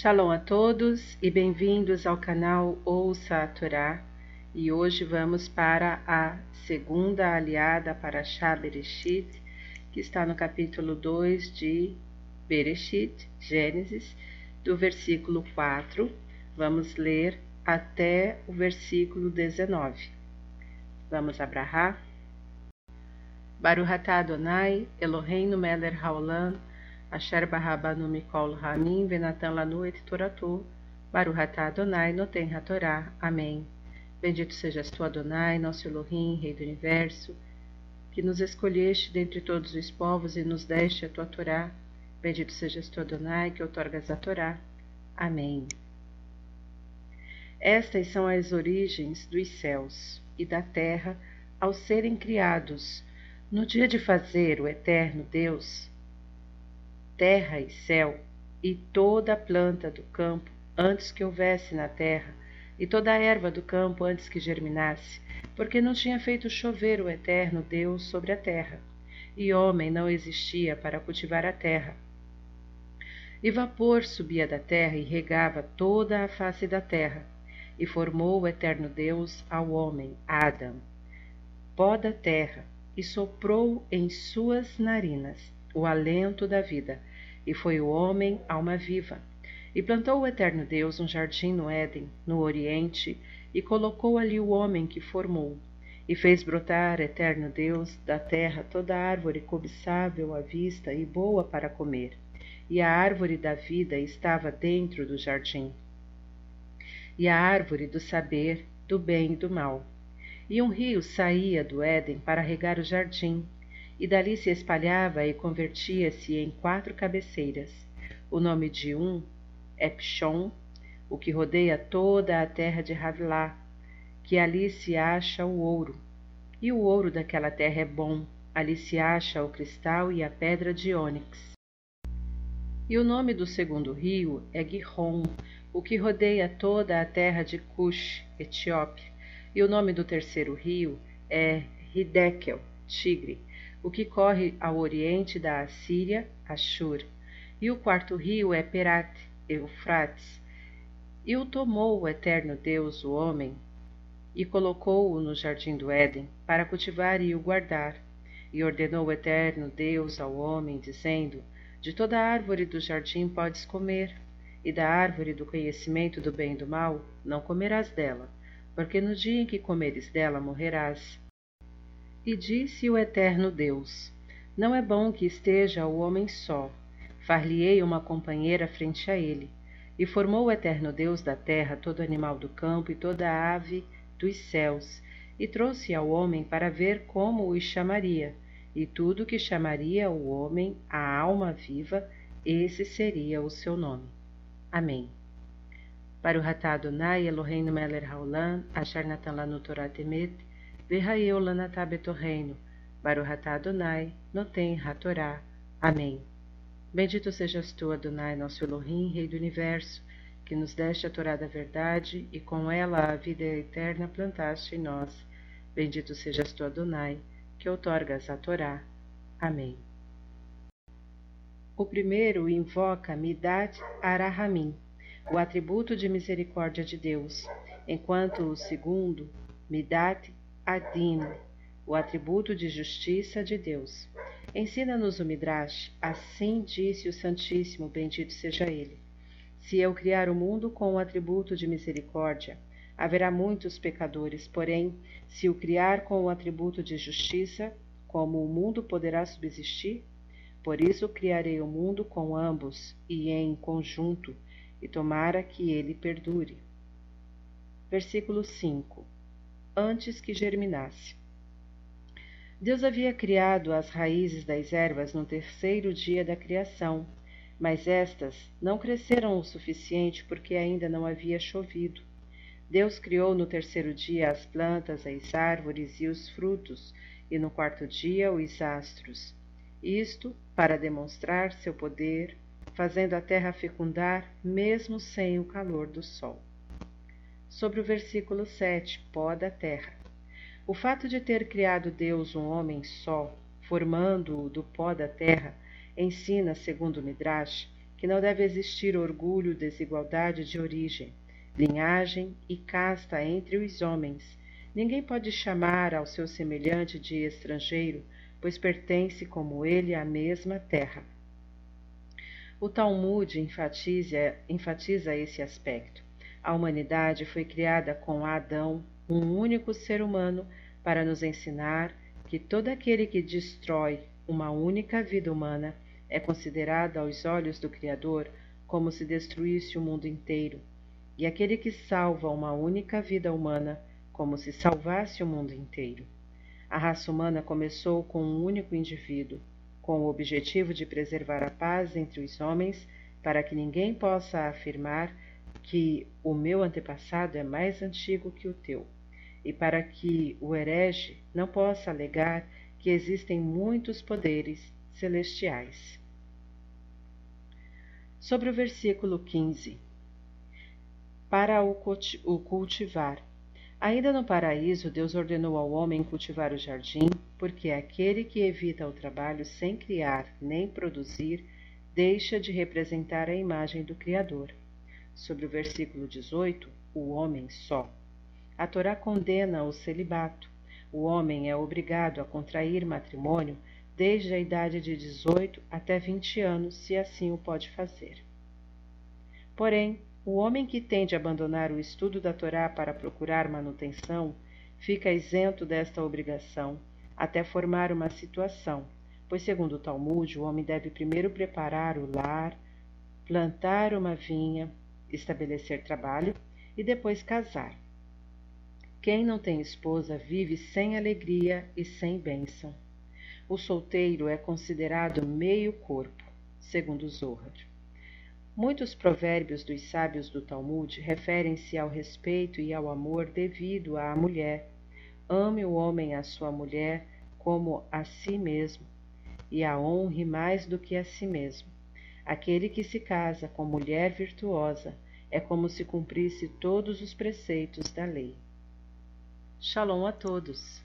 Shalom a todos e bem-vindos ao canal Ouça a Torá. E hoje vamos para a segunda aliada para Shá Bereshit, que está no capítulo 2 de Bereshit, Gênesis, do versículo 4. Vamos ler até o versículo 19. Vamos abrahar? Baruch atah Adonai, Eloheinu melech haolam, Asher Barrabanu Mikol Ramin, Venatan Lanu et Toratu, Baruhatá Adonai, Noten Hatorá. Amém. Bendito sejas tu, Adonai, nosso Elohim, Rei do Universo, que nos escolheste dentre todos os povos e nos deste a tua Torá. Bendito sejas tu, Adonai, que outorgas a Torá. Amém. Estas são as origens dos céus e da terra ao serem criados, no dia de fazer o eterno Deus terra e céu, e toda a planta do campo antes que houvesse na terra, e toda a erva do campo antes que germinasse, porque não tinha feito chover o eterno Deus sobre a terra, e homem não existia para cultivar a terra. E vapor subia da terra e regava toda a face da terra, e formou o eterno Deus ao homem, Adão, pó da terra, e soprou em suas narinas o alento da vida, e foi o homem alma viva. E plantou o eterno Deus um jardim no Éden, no Oriente, e colocou ali o homem que formou. E fez brotar, eterno Deus, da terra toda árvore cobiçável à vista e boa para comer. E a árvore da vida estava dentro do jardim. E a árvore do saber, do bem e do mal. E um rio saía do Éden para regar o jardim, e dali se espalhava e convertia-se em quatro cabeceiras. O nome de um é Pishon, o que rodeia toda a terra de Havilá, que ali se acha o ouro. E o ouro daquela terra é bom, ali se acha o cristal e a pedra de ônix. E o nome do segundo rio é Gihon, o que rodeia toda a terra de Cush, Etiópia. E o nome do terceiro rio é Hidekel, Tigre, o que corre ao oriente da Assíria, Ashur. E o quarto rio é Perat, Eufrates. E o tomou o eterno Deus, o homem, e colocou-o no jardim do Éden, para cultivar e o guardar. E ordenou o eterno Deus ao homem, dizendo: De toda árvore do jardim podes comer, e da árvore do conhecimento do bem e do mal não comerás dela, porque no dia em que comeres dela morrerás. E disse o eterno Deus: Não é bom que esteja o homem só. Far-lhe-ei uma companheira frente a ele. E formou o eterno Deus da terra todo animal do campo e toda ave dos céus, e trouxe ao homem para ver como os chamaria. E tudo que chamaria o homem a alma viva, esse seria o seu nome. Amém. Para o ratado Nai Eloheinu Meler Haolam, Asher Natan Lanu Torah Temet, Verraeu lanatá betorreino, baruhatá Adonai, notem hatorá. Amém. Bendito sejas tu, Adonai, nosso Elohim, Rei do Universo, que nos deste a Torá da verdade e com ela a vida eterna plantaste em nós. Bendito sejas tu, Adonai, que outorgas a Torá. Amém. O primeiro invoca Midat Arahamim, o atributo de misericórdia de Deus, enquanto o segundo, Midat Adin, o atributo de justiça de Deus. Ensina-nos o Midrash, assim disse o Santíssimo, bendito seja ele. Se eu criar o mundo com o atributo de misericórdia, haverá muitos pecadores, porém, se o criar com o atributo de justiça, como o mundo poderá subsistir? Por isso criarei o mundo com ambos e em conjunto, e tomara que ele perdure. Versículo 5 antes que germinasse. Deus havia criado as raízes das ervas no terceiro dia da criação, mas estas não cresceram o suficiente porque ainda não havia chovido. Deus criou no terceiro dia as plantas, as árvores e os frutos, e no quarto dia os astros. Isto para demonstrar seu poder, fazendo a terra fecundar mesmo sem o calor do sol sobre o versículo 7, pó da terra. O fato de ter criado Deus um homem só, formando-o do pó da terra, ensina, segundo Midrash, que não deve existir orgulho, desigualdade de origem, linhagem e casta entre os homens. Ninguém pode chamar ao seu semelhante de estrangeiro, pois pertence como ele à mesma terra. O Talmud enfatiza, enfatiza esse aspecto. A humanidade foi criada com Adão, um único ser humano, para nos ensinar que todo aquele que destrói uma única vida humana é considerado aos olhos do Criador como se destruísse o mundo inteiro, e aquele que salva uma única vida humana como se salvasse o mundo inteiro. A raça humana começou com um único indivíduo, com o objetivo de preservar a paz entre os homens, para que ninguém possa afirmar que o meu antepassado é mais antigo que o teu e para que o herege não possa alegar que existem muitos poderes celestiais. Sobre o versículo 15: Para o cultivar. Ainda no paraíso, Deus ordenou ao homem cultivar o jardim, porque aquele que evita o trabalho sem criar nem produzir deixa de representar a imagem do Criador. Sobre o versículo 18, o homem só. A Torá condena o celibato. O homem é obrigado a contrair matrimônio desde a idade de 18 até 20 anos, se assim o pode fazer. Porém, o homem que tende a abandonar o estudo da Torá para procurar manutenção fica isento desta obrigação até formar uma situação, pois, segundo o Talmud, o homem deve primeiro preparar o lar, plantar uma vinha, estabelecer trabalho e depois casar. Quem não tem esposa vive sem alegria e sem bênção. O solteiro é considerado meio corpo, segundo Zohar. Muitos provérbios dos sábios do Talmud referem-se ao respeito e ao amor devido à mulher. Ame o homem a sua mulher como a si mesmo, e a honre mais do que a si mesmo. Aquele que se casa com mulher virtuosa é como se cumprisse todos os preceitos da lei. Shalom a todos!